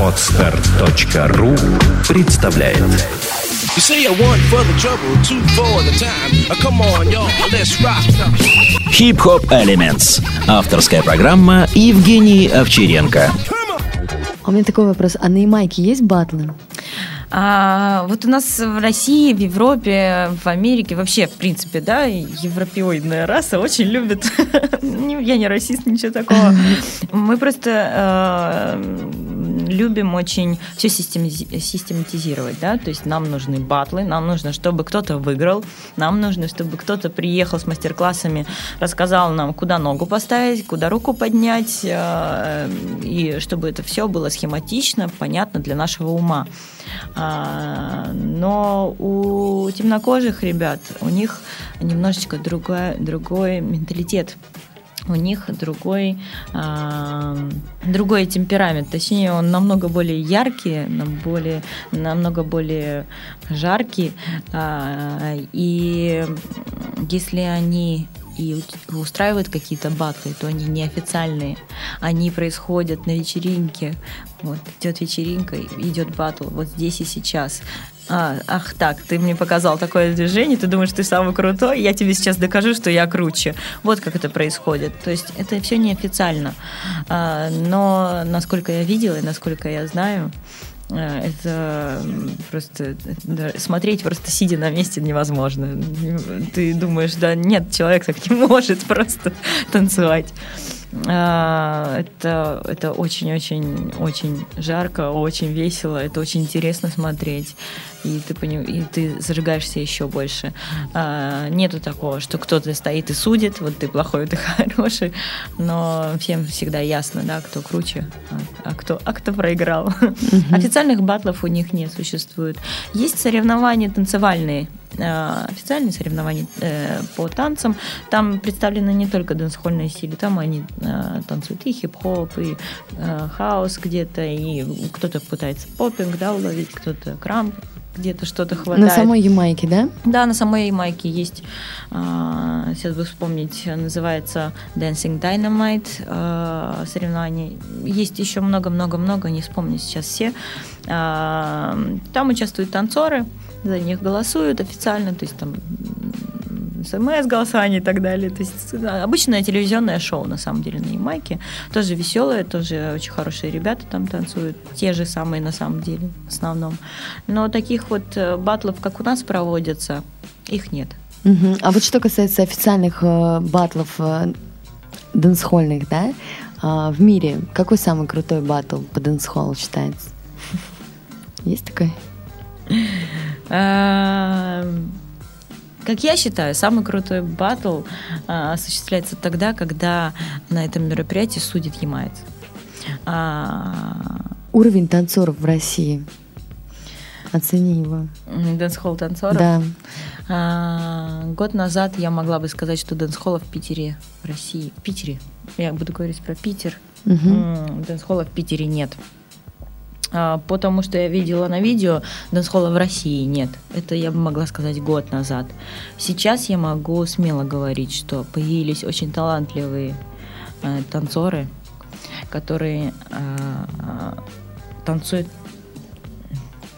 Отстар.ру представляет You say want for the trouble, two for the time. Come on, y'all, let's rock. Хип-хоп Elements. Авторская программа Евгений Овчаренко. А у меня такой вопрос. А на Ямайке есть батлы? А, вот у нас в России, в Европе, в Америке, вообще, в принципе, да, европеоидная раса очень любит. Я не расист, ничего такого. Мы просто э, любим очень все систематизировать, да, то есть нам нужны батлы, нам нужно, чтобы кто-то выиграл, нам нужно, чтобы кто-то приехал с мастер-классами, рассказал нам, куда ногу поставить, куда руку поднять, э, и чтобы это все было схематично, понятно для нашего ума. А, но у темнокожих ребят, у них немножечко другой, другой менталитет у них другой, э, другой темперамент. Точнее, он намного более яркий, более, намного более жаркий. Э, и если они и устраивают какие-то батлы, то они неофициальные. Они происходят на вечеринке. Вот идет вечеринка, идет батл вот здесь и сейчас. А, ах так, ты мне показал такое движение, ты думаешь, ты самый крутой, я тебе сейчас докажу, что я круче. Вот как это происходит. То есть это все неофициально. А, но насколько я видела и насколько я знаю, это просто смотреть просто сидя на месте невозможно. Ты думаешь, да нет, человек так не может просто танцевать. А, это, это очень-очень-очень жарко, очень весело, это очень интересно смотреть и ты, поним... и ты зажигаешься еще больше. А, нету такого, что кто-то стоит и судит, вот ты плохой, ты хороший, но всем всегда ясно, да, кто круче, а, а кто, а кто проиграл. Mm-hmm. Официальных батлов у них не существует. Есть соревнования танцевальные, а, официальные соревнования э, по танцам. Там представлены не только дэнсхольные стили, там они э, танцуют и хип-хоп, и э, хаос где-то, и кто-то пытается попинг, да, уловить, кто-то крамп, где-то что-то хватает. На самой Ямайке, да? Да, на самой Ямайке есть, а, сейчас бы вспомнить, называется Dancing Dynamite а, соревнование. Есть еще много-много-много, не вспомню сейчас все. А, там участвуют танцоры, за них голосуют официально, то есть там смс-голосование и так далее. То есть обычное телевизионное шоу, на самом деле, на Ямайке. Тоже веселое, тоже очень хорошие ребята там танцуют. Те же самые, на самом деле, в основном. Но таких вот э, батлов, как у нас проводятся, их нет. Угу. А вот что касается официальных э, батлов э, дэнсхольных, да, э, в мире, какой самый крутой батл по дэнсхолу считается? Есть такой? Как я считаю, самый крутой батл а, осуществляется тогда, когда на этом мероприятии судит ямайц. А... Уровень танцоров в России. Оцени его. Дэнс-холл танцоров? Да. А, год назад я могла бы сказать, что дэнс-холла в Питере, в России. В Питере. Я буду говорить про Питер. Угу. Дэнс-холла в Питере нет. А, потому что я видела на видео, дэнс-холла в России нет. Это я бы могла сказать год назад. Сейчас я могу смело говорить, что появились очень талантливые э, танцоры, которые э, танцуют,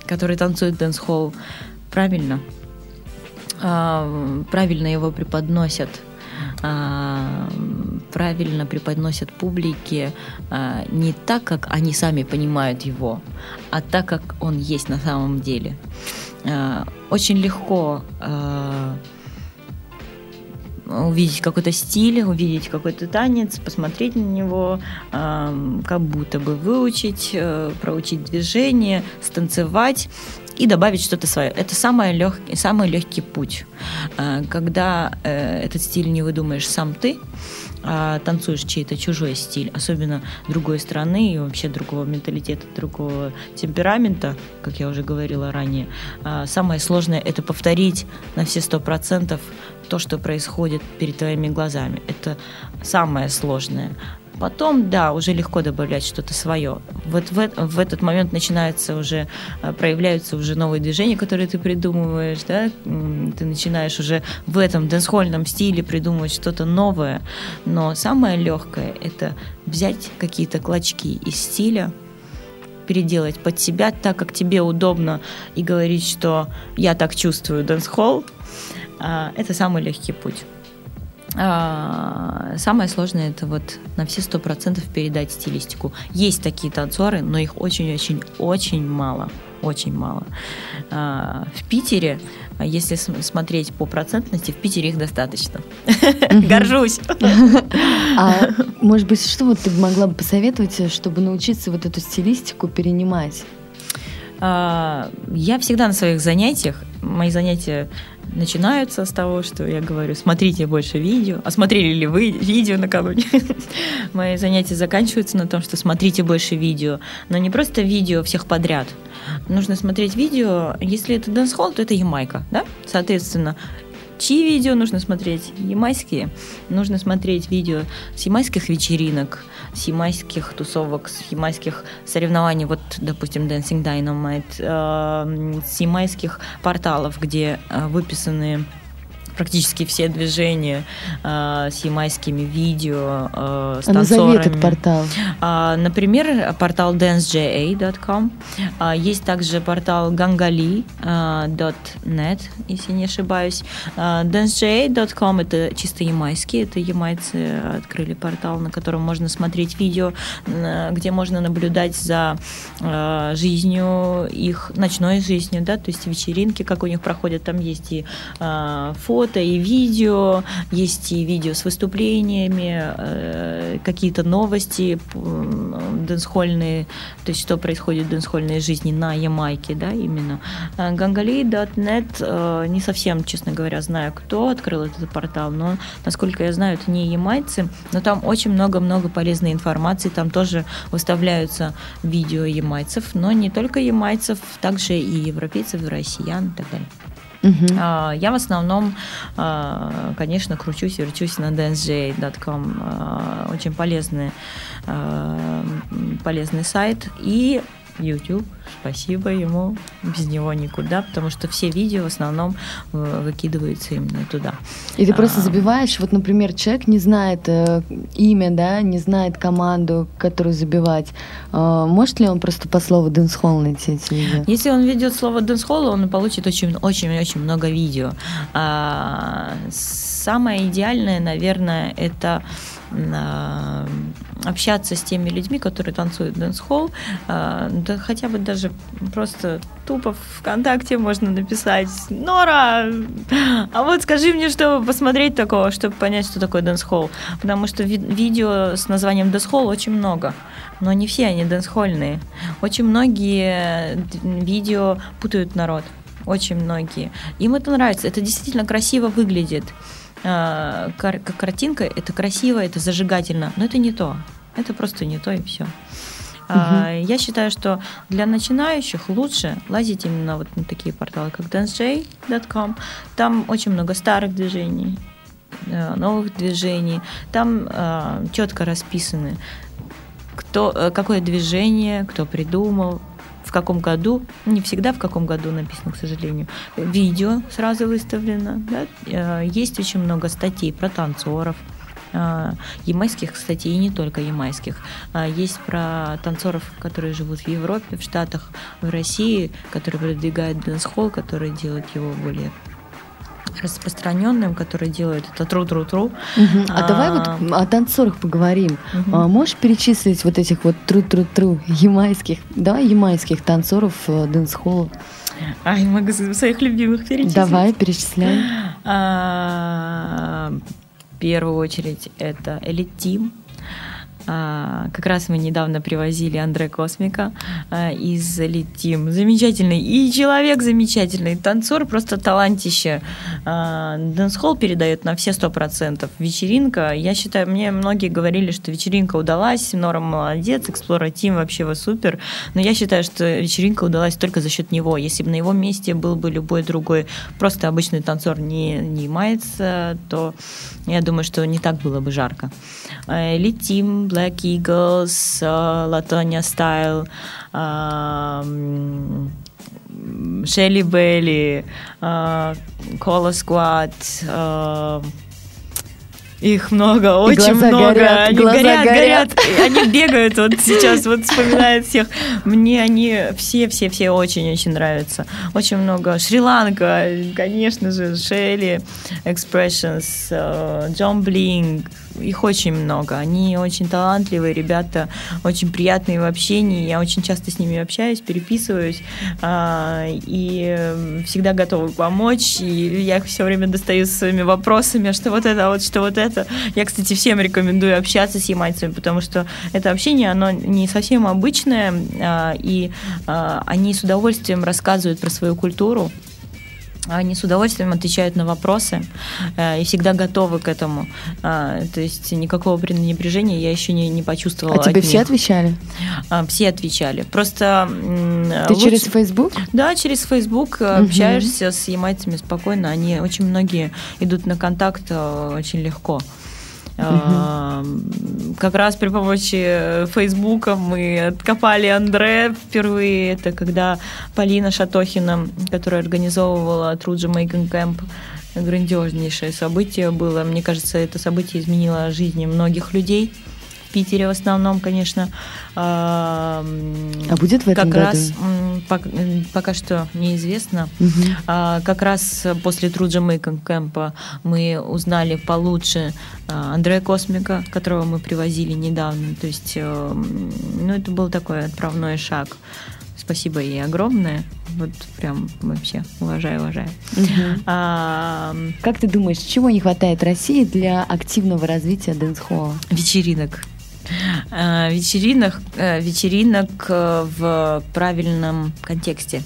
которые танцуют дэнс-холл правильно, э, правильно его преподносят – а, правильно преподносят публике а, не так, как они сами понимают его, а так, как он есть на самом деле. А, очень легко увидеть какой-то стиль, увидеть какой-то танец, посмотреть на него, как будто бы выучить, э, проучить движение, станцевать и добавить что-то свое. Это самый легкий, самый легкий путь. А, когда э, этот стиль не выдумаешь сам ты, а танцуешь чей-то чужой стиль, особенно другой страны и вообще другого менталитета, другого темперамента, как я уже говорила ранее, а, самое сложное это повторить на все сто процентов то, что происходит перед твоими глазами. Это самое сложное Потом, да, уже легко добавлять что-то свое. Вот в, в этот момент начинается уже, э, проявляются уже новые движения, которые ты придумываешь, да, ты начинаешь уже в этом дэнсхольном стиле придумывать что-то новое. Но самое легкое – это взять какие-то клочки из стиля, переделать под себя так, как тебе удобно, и говорить, что я так чувствую дэнс-холл, а, это самый легкий путь. А, самое сложное это вот на все сто процентов передать стилистику. Есть такие танцоры, но их очень-очень-очень мало. Очень мало. А, в Питере, если смотреть по процентности, в Питере их достаточно. Горжусь. А может быть, что вот ты могла бы посоветовать, чтобы научиться вот эту стилистику перенимать? Я всегда на своих занятиях, мои занятия начинаются с того, что я говорю, смотрите больше видео. А смотрели ли вы видео накануне? Мои занятия заканчиваются на том, что смотрите больше видео. Но не просто видео всех подряд. Нужно смотреть видео, если это дэнс-холл, то это Ямайка, да? Соответственно, Чьи видео нужно смотреть? Ямайские. Нужно смотреть видео с ямайских вечеринок, с ямайских тусовок, с ямайских соревнований, вот, допустим, Dancing Dynamite, э, с ямайских порталов, где выписаны практически все движения э, с ямайскими видео, э, с а танцорами. этот портал. Э, например, портал danceja.com. Есть также портал gangali.net, если не ошибаюсь. Э, danceja.com это чисто ямайский, это ямайцы открыли портал, на котором можно смотреть видео, где можно наблюдать за э, жизнью их, ночной жизнью, да, то есть вечеринки, как у них проходят, там есть и э, фото, фото и видео, есть и видео с выступлениями, э, какие-то новости дэнсхольные, то есть что происходит в дэнсхольной жизни на Ямайке, да, именно. Gangali.net, э, не совсем, честно говоря, знаю, кто открыл этот портал, но, насколько я знаю, это не ямайцы, но там очень много-много полезной информации, там тоже выставляются видео ямайцев, но не только ямайцев, также и европейцев, и россиян и так далее. Uh-huh. Я в основном, а, конечно, кручусь, верчусь на dancej.com. А, очень полезный, полезный сайт. И YouTube. Спасибо ему. Без него никуда, потому что все видео в основном э, выкидываются именно туда. И ты просто забиваешь, вот, например, человек не знает э, имя, да, не знает команду, которую забивать. Э, может ли он просто по слову Дэнсхолл найти эти видео? Если он ведет слово Дэнсхолл, он получит очень-очень-очень много видео. А, самое идеальное, наверное, это а, общаться с теми людьми, которые танцуют дэнс-холл, а, да хотя бы даже просто тупо в ВКонтакте можно написать «Нора, а вот скажи мне, что посмотреть такого, чтобы понять, что такое дэнс-холл». Потому что ви- видео с названием дэнс-холл очень много, но не все они дэнс-хольные. Очень многие видео путают народ, очень многие. Им это нравится, это действительно красиво выглядит. А, кар- картинка, это красиво, это зажигательно, но это не то. Это просто не то и все. Uh-huh. Я считаю, что для начинающих лучше лазить именно вот на такие порталы, как dancej.com. Там очень много старых движений, э, новых движений. Там э, четко расписаны, кто, э, какое движение, кто придумал, в каком году, не всегда в каком году написано, к сожалению, видео сразу выставлено. Да? Э, есть очень много статей про танцоров, э, ямайских, кстати, и не только ямайских. А есть про танцоров, которые живут в Европе, в Штатах, в России, которые продвигают дэнс-холл, которые делают его более распространенным, который делают это true-true-true. Угу. А, а давай вот о танцорах поговорим. Угу. А, можешь перечислить вот этих вот true-true-true ямайских, да, ямайских танцоров э, дэнс-холла? Ай, могу своих любимых перечислить. Давай, перечисляй. А, в первую очередь это Elite Team. А, как раз мы недавно привозили Андре Космика а, из Team. Замечательный и человек замечательный, танцор, просто талантище. А, Дэнс-холл передает на все сто процентов. Вечеринка, я считаю, мне многие говорили, что вечеринка удалась, Нора молодец, Explora Team вообще вы супер, но я считаю, что вечеринка удалась только за счет него. Если бы на его месте был бы любой другой, просто обычный танцор не, не мается, то я думаю, что не так было бы жарко. Elite Team, Black Eagles, э, Latonia Style, эм, Шелли Белли, э, Кола Сквад, э, их много, очень глаза много. горят, они горят, горят. горят. Они бегают вот сейчас, вот вспоминают всех. Мне они все-все-все очень-очень нравятся. Очень много. Шри-Ланка, конечно же, Шелли, Expressions, э, Джон Блинг. Их очень много. Они очень талантливые ребята, очень приятные в общении. Я очень часто с ними общаюсь, переписываюсь. а, И всегда готова помочь. И я их все время достаю со своими вопросами, что вот это, вот что вот это. Я, кстати, всем рекомендую общаться с ямайцами, потому что это общение, оно не совсем обычное, а, и а, они с удовольствием рассказывают про свою культуру, они с удовольствием отвечают на вопросы э, и всегда готовы к этому. А, То есть никакого пренебрежения я еще не, не почувствовала. А тебе от все них. отвечали? А, Все отвечали. Просто м, Ты лучше- через Facebook? да, через Facebook э, общаешься с ямайцами спокойно. Они очень многие идут на контакт э, очень легко. Э, Как раз при помощи Фейсбука мы откопали Андре впервые. Это когда Полина Шатохина, которая организовывала True Jamaican Camp, грандиознейшее событие было. Мне кажется, это событие изменило жизни многих людей. В Питере в основном, конечно. А А будет в этом как году? раз м, пок- м, пока что неизвестно. Мгм. А, как раз после Jamaican Camp мы узнали получше а, Андрея Космика, которого мы привозили недавно. То есть, э, ну, это был такой отправной шаг. Спасибо ей огромное. Вот прям вообще уважаю, уважаю. Мгм. А, Как ты думаешь, чего не хватает России для активного развития дэнс-холла? вечеринок. А, вечеринок, э, вечеринок э, в правильном контексте.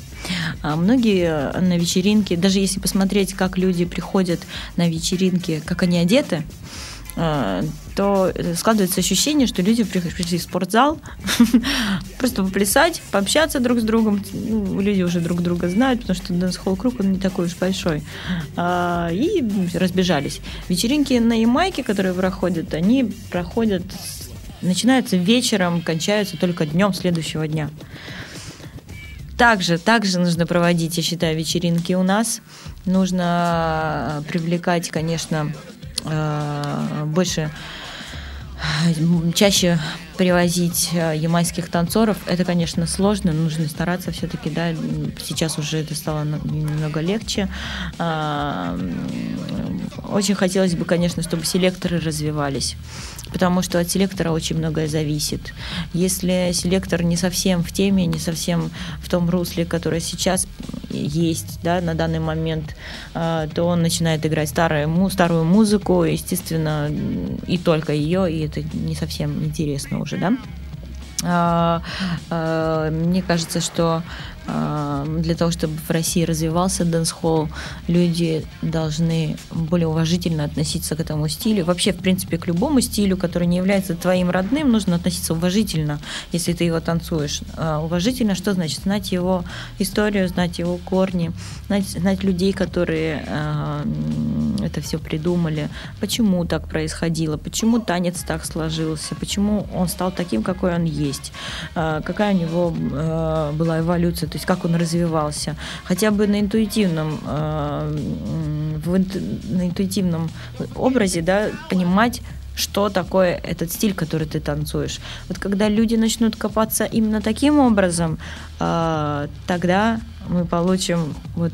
А Многие на вечеринки, даже если посмотреть, как люди приходят на вечеринки, как они одеты, э, то складывается ощущение, что люди при- пришли в спортзал просто поплясать, пообщаться друг с другом. Ну, люди уже друг друга знают, потому что дэнс-холл круг, он не такой уж большой. А, И разбежались. Вечеринки на Ямайке, которые проходят, они проходят, начинаются вечером, кончаются только днем следующего дня. Также, также нужно проводить, я считаю, вечеринки у нас. Нужно э, привлекать, конечно, э, больше м, чаще привозить э, ямайских танцоров. Это, конечно, сложно, нужно стараться все-таки, да. Сейчас уже это стало немного легче. А, Очень хотелось бы, конечно, чтобы селекторы развивались, потому что от селектора очень многое зависит. Если селектор не совсем в теме, не совсем в том русле, которое сейчас есть, да, на данный момент, а, то он начинает играть старую, старую музыку, естественно, и только ее, и это не совсем интересно уже, да. А, а, Мне кажется, что для того, чтобы в России развивался дэнс-холл, люди должны более уважительно относиться к этому стилю. Вообще, в принципе, к любому стилю, который не является твоим родным, нужно относиться уважительно, если ты его танцуешь. А, Уважительно, что значит? Знать его историю, знать его корни, знать, знать людей, которые а, м, это все придумали, почему так происходило, почему танец так сложился, почему он стал таким, какой он есть, а, какая у него а, была эволюция, то есть как он развивался. Хотя бы на интуитивном, м, в на интуитивном образе да, понимать, что такое этот стиль, который ты танцуешь. Вот когда люди начнут копаться именно таким образом, а, тогда мы получим вот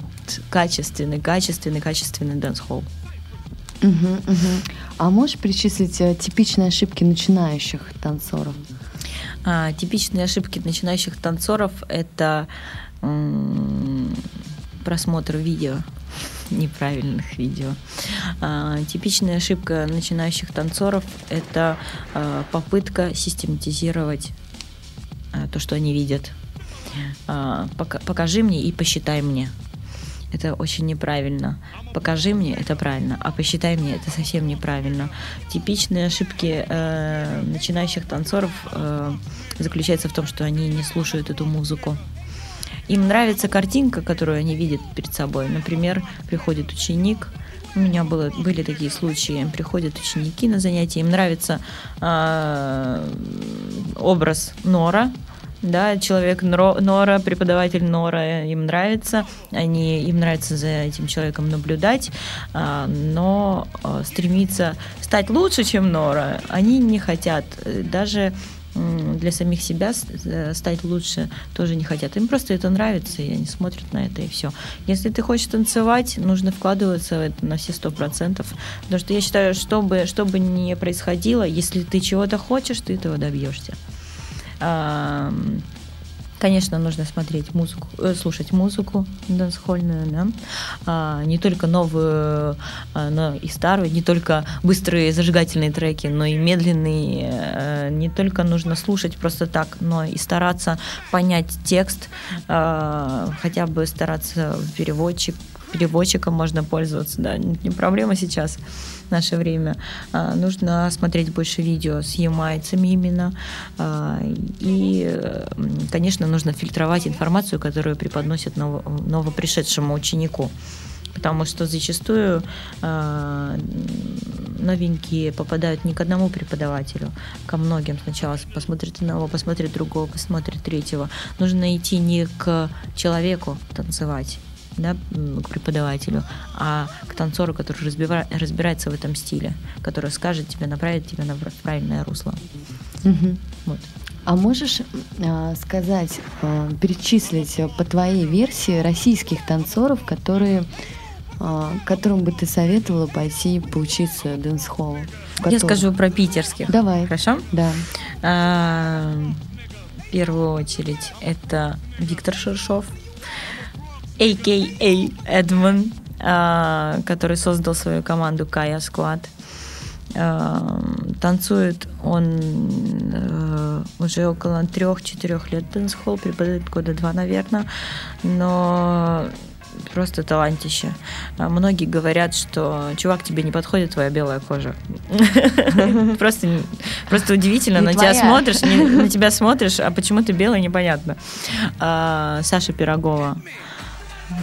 качественный, качественный, качественный дэнс-холл. Мгм, мгм. А можешь перечислить э, типичные ошибки начинающих танцоров? А, типичные ошибки начинающих танцоров – это просмотр видео, неправильных видео. А, типичная ошибка начинающих танцоров – это а, попытка систематизировать а, то, что они видят. А, пока- покажи мне и посчитай мне. Это очень неправильно. Покажи мне, это правильно, а посчитай мне, это совсем неправильно. Типичные ошибки э, начинающих танцоров э, заключаются в том, что они не слушают эту музыку. Им нравится картинка, которую они видят перед собой. Например, приходит ученик, У меня было, были такие случаи. Приходят ученики на занятия, им нравится э, образ Нора, да, человек Нора, преподаватель Нора, им нравится, они, им нравится за этим человеком наблюдать, а, но а, стремиться стать лучше, чем Нора, они не хотят. Даже для самих себя э, стать лучше тоже не хотят. Им просто это нравится, и они смотрят на это, и все. Если ты хочешь танцевать, нужно вкладываться в это на все сто процентов. Потому что я считаю, что бы, что бы ни происходило, если ты чего-то хочешь, ты этого добьешься. Конечно, нужно смотреть музыку, э, слушать музыку дансхольную, да, а, не только новую, а, но и старую, не только быстрые зажигательные треки, но и медленные. Э, не только нужно слушать просто так, но и стараться понять текст, а, хотя бы стараться переводчик, переводчиком можно пользоваться, да, не проблема сейчас в наше время. А, нужно смотреть больше видео с ямайцами именно. А, и, конечно, нужно фильтровать информацию, которую преподносят ново, новопришедшему ученику потому что зачастую э, новенькие попадают не к одному преподавателю, ко многим. Сначала посмотрит одного, посмотрит другого, посмотрит третьего. Нужно идти не к человеку танцевать, да, к преподавателю, а к танцору, который разбирается в этом стиле, который скажет тебе, направит тебя на правильное русло. Угу. Вот. А можешь э, сказать, э, перечислить по твоей версии российских танцоров, которые, э, которым бы ты советовала пойти поучиться дэнс-холлу? Я скажу про питерских. Давай. Хорошо? Да. А, в первую очередь это Виктор Шершов, a.k.a. Эдмон, а, который создал свою команду Кая. А, танцует он э, уже около трех-четырех лет дэнс-холл, преподает года два, наверное, но просто талантище. А многие говорят, что чувак, тебе не подходит твоя белая кожа. Просто, просто удивительно, на тебя смотришь, на тебя смотришь, а почему ты белая, непонятно. Саша Пирогова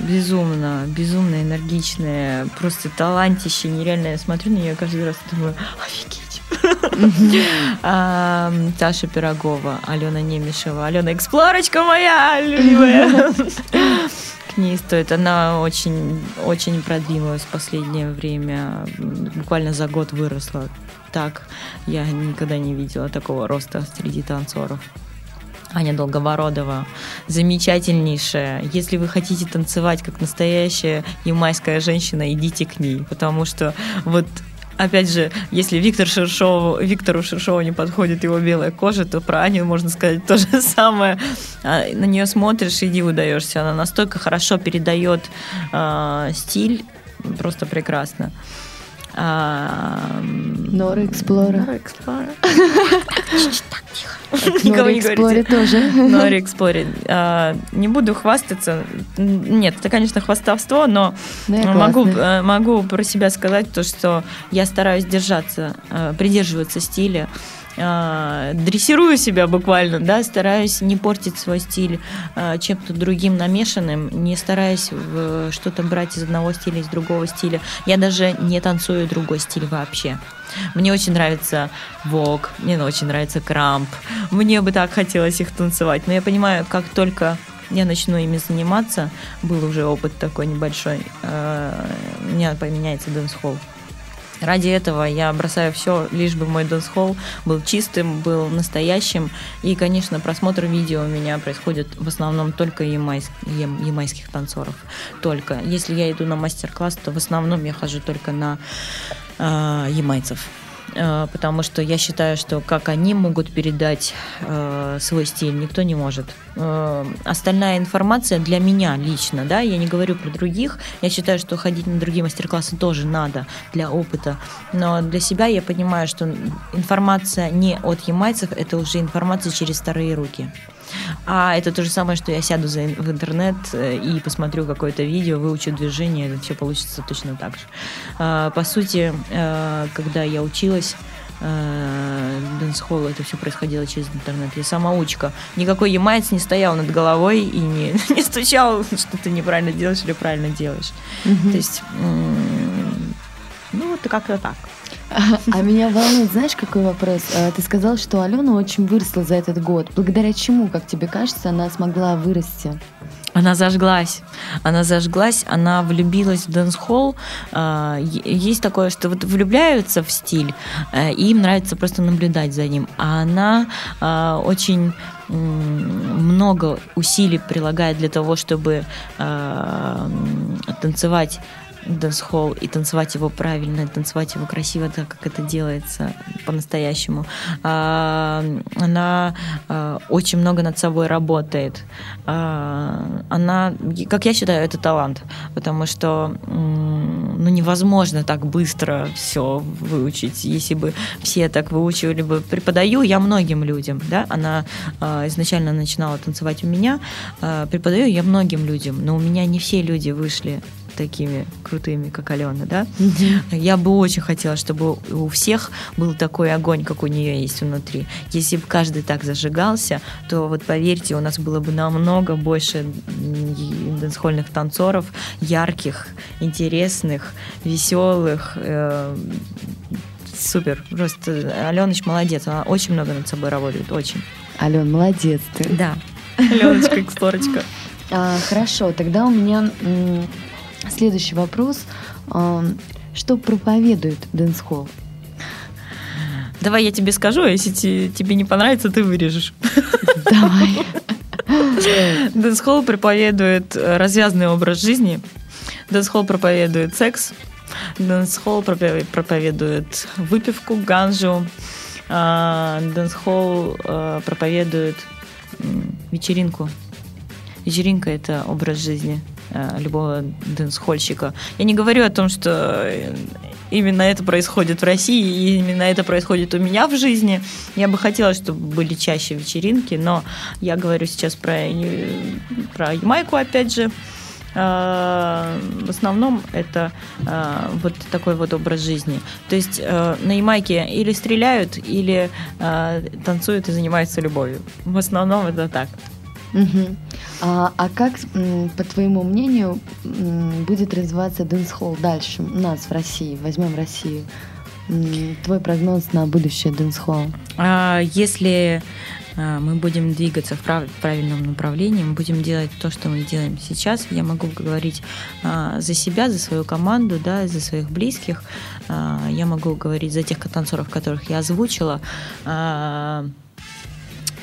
безумно, безумно энергичная, просто талантище нереальное. Я смотрю на нее каждый раз и думаю, офигеть. Таша Пирогова, Алена Немешева, Алена Эксплорочка моя любимая. К ней стоит. Она очень, очень продвинулась в последнее время. Буквально за год выросла. Так я никогда не видела такого роста среди танцоров. Аня Долговородова, замечательнейшая. Если вы хотите танцевать как настоящая ямайская женщина, идите к ней, потому что вот Опять же, если Виктор Шершову, Виктору Шершову не подходит его белая кожа, то про Аню можно сказать то же самое. А, на нее смотришь и диву даешься. Она настолько хорошо передает э, стиль, просто прекрасно. Нора Эксплора. Нора Эксплора. Никого не говорите. тоже. Нори Эксплоре. А, не буду хвастаться. Нет, это, конечно, хвастовство, но могу, э, могу про себя сказать то, что я стараюсь держаться, э, придерживаться стиля э, дрессирую себя буквально, да, стараюсь не портить свой стиль э, чем-то другим намешанным, не стараюсь что-то брать из одного стиля, из другого стиля. Я даже не танцую другой стиль вообще. Мне очень нравится вог, мне очень нравится крамп. Мне бы так хотелось их танцевать. Но я понимаю, как только я начну ими заниматься, был уже опыт такой небольшой, э, у меня поменяется дэнс-холл. Ради этого я бросаю все, лишь бы мой дэнс-холл был чистым, был настоящим. И, конечно, просмотр видео у меня происходит в основном только ямайск, ямайских танцоров. Только. Если я иду на мастер-класс, то в основном я хожу только на э, ямайцев. Э, потому что я считаю, что как они могут передать э, свой стиль, никто не может. Э, остальная информация для меня лично, да, я не говорю про других, я считаю, что ходить на другие мастер-классы тоже надо для опыта, но для себя я понимаю, что информация не от ямайцев, это уже информация через вторые руки. А это то же самое, что я сяду за, в интернет э, и посмотрю какое-то видео, выучу движение, это все получится точно так же. А, по сути, э, когда я училась, дэнс-холла, это все происходило через интернет. Я самоучка. Никакой ямаец не стоял над головой и не, не стучал, что ты неправильно делаешь или правильно делаешь. Mm-hmm. То есть вот как-то так. А меня волнует, знаешь, какой вопрос? А, Ты сказал, что Алена очень выросла за этот год. Благодаря чему, как тебе кажется, она смогла вырасти? Она зажглась. Она зажглась, она влюбилась в дэнс-холл. А, Есть такое, что вот влюбляются в стиль, э, и им нравится просто наблюдать за ним. А она а, очень много усилий прилагает для того, чтобы а, танцевать дэнс-холл и танцевать его правильно, и танцевать его красиво, так как это делается по-настоящему. А, Она а, очень много над собой работает. А, Она, как я считаю, это талант, потому что ну, невозможно так быстро все выучить. Если бы все так выучивали бы, преподаю я многим людям, да, она изначально начинала танцевать у меня, преподаю я многим людям, но у меня не все люди вышли такими крутыми, как Алена, да? Я бы очень хотела, чтобы у всех был такой огонь, как у нее есть внутри. Если бы каждый так зажигался, то вот поверьте, у нас было бы намного больше м, дэнсхольных танцоров, ярких, интересных, веселых. э, Супер. Просто Аленыч молодец. Она очень много над собой работает. Очень. Ален, молодец ты. Да. Аленочка, эксплорочка. А, хорошо, тогда у меня следующий вопрос. Что проповедует дэнс-холл? Давай я тебе скажу, а если те- тебе не понравится, ты вырежешь. Давай. Дэнс-холл проповедует э, развязный образ жизни. Дэнс-холл проповедует секс. Дэнс-холл проповедует выпивку, ганжу. А, Дэнс-холл э, проповедует вечеринку. Вечеринка – это образ жизни любого дэнс-хольщика. Я не говорю о том, что э, именно это происходит в России, и именно это происходит у меня в жизни. Я бы хотела, чтобы были чаще вечеринки, но я говорю сейчас про, э, про Ямайку, опять же. Э, В основном это э, вот такой вот образ жизни. То есть э, на Ямайке или стреляют, или э, танцуют и занимаются любовью. В основном это так. Мгм. А, а как, по твоему мнению, будет развиваться дэнс-холл дальше у нас в России? Возьмем Россию. Твой прогноз на будущее дэнс-холла? А, Если а, мы будем двигаться в прав- в правильном направлении, мы будем делать то, что мы делаем сейчас, я могу говорить а, за себя, за свою команду, да, за своих близких, я могу говорить за тех танцоров, которых я озвучила.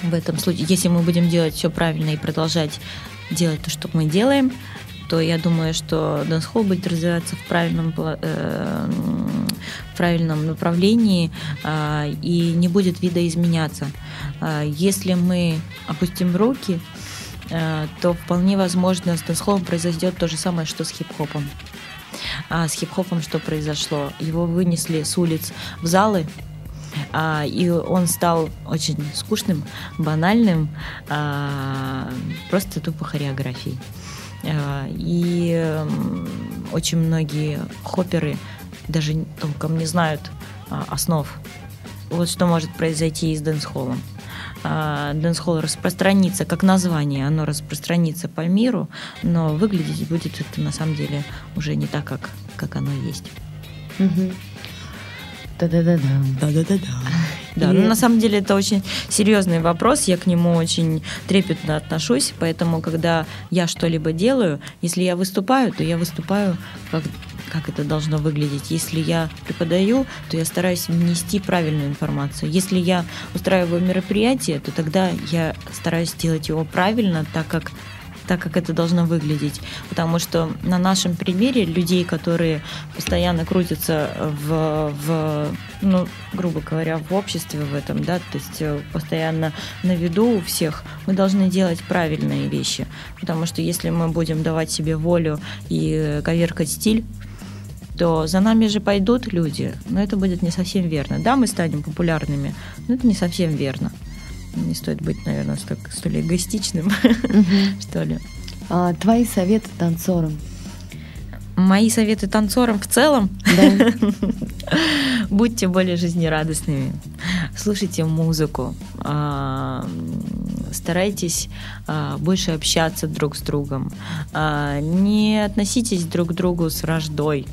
В этом случае, если мы будем делать все правильно и продолжать делать то, что мы делаем, то я думаю, что дэнс-холл будет развиваться в правильном, э, в правильном направлении а, и не будет видоизменяться. А, Если мы опустим руки, э, то вполне возможно с дэнс-холлом произойдет то же самое, что с хип-хопом. А с хип-хопом что произошло? Его вынесли с улиц в залы, а, и он стал очень скучным, банальным, а, просто тупо хореографией. А, И очень многие хопперы даже толком не знают а, основ. Вот что может произойти и с дэнс-холлом. А, Дэнс-холл распространится, как название, оно распространится по миру, но выглядеть будет это на самом деле уже не так, как, как оно есть. Мгм. Да-да-да-да. Да, И- ну, на самом деле это очень серьезный вопрос, я к нему очень трепетно отношусь, поэтому, когда я что-либо делаю, если я выступаю, то я выступаю как, как это должно выглядеть. Если я преподаю, то я стараюсь внести правильную информацию. Если я устраиваю мероприятие, то тогда я стараюсь делать его правильно, так как так, как это должно выглядеть. Потому что на нашем примере людей, которые постоянно крутятся в, в ну, грубо говоря, в обществе в этом, да, то есть э, постоянно на виду у всех, мы должны делать правильные вещи. Потому что если мы будем давать себе волю и коверкать стиль, то за нами же пойдут люди, но это будет не совсем верно. Да, мы станем популярными, но это не совсем верно. Не стоит быть, наверное, столь, столь эгоистичным, что ли. А, Твои советы танцорам? Мои советы танцорам в целом Да. Будьте более жизнерадостными, слушайте музыку, а, старайтесь а, больше общаться друг с другом, не относитесь друг к другу с враждой.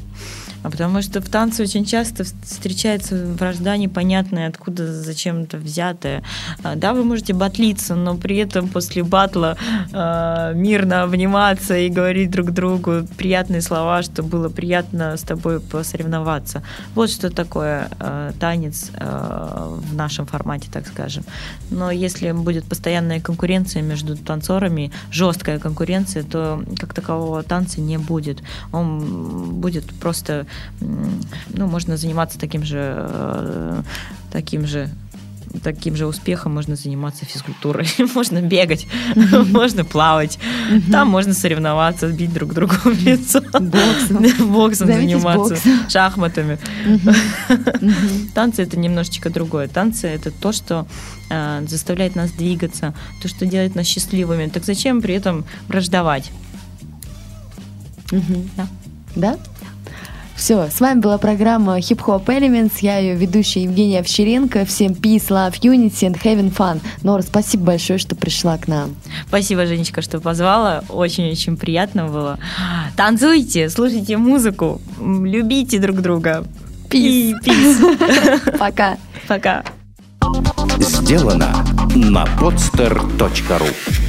А потому что в танце очень часто встречается вражда непонятная, откуда зачем-то взятая. А, да, вы можете батлиться, но при этом после батла э, мирно обниматься и говорить друг другу приятные слова, что было приятно с тобой посоревноваться. Вот что такое э, танец э, в нашем формате, так скажем. Но если будет постоянная конкуренция между танцорами, жесткая конкуренция, то как такового танца не будет. Он будет просто ну, можно заниматься таким же, э, таким же таким же успехом можно заниматься физкультурой. можно бегать, можно плавать. Там можно соревноваться, бить друг другу в лицо. Боксом. Заниматься. Шахматами. Танцы это немножечко другое. Танцы это то, что э, заставляет нас двигаться, то, что делает нас счастливыми. Так зачем при этом враждовать? Да. Да? Все, с вами была программа Hip Hop Elements. Я ее ведущая Евгения Овчаренко. Всем peace, love, unity and having fun. Нора, спасибо большое, что пришла к нам. Спасибо, Женечка, что позвала. Очень-очень приятно было. Танцуйте, слушайте музыку, любите друг друга. Peace. peace. Пока. Пока. Сделано на podster.ru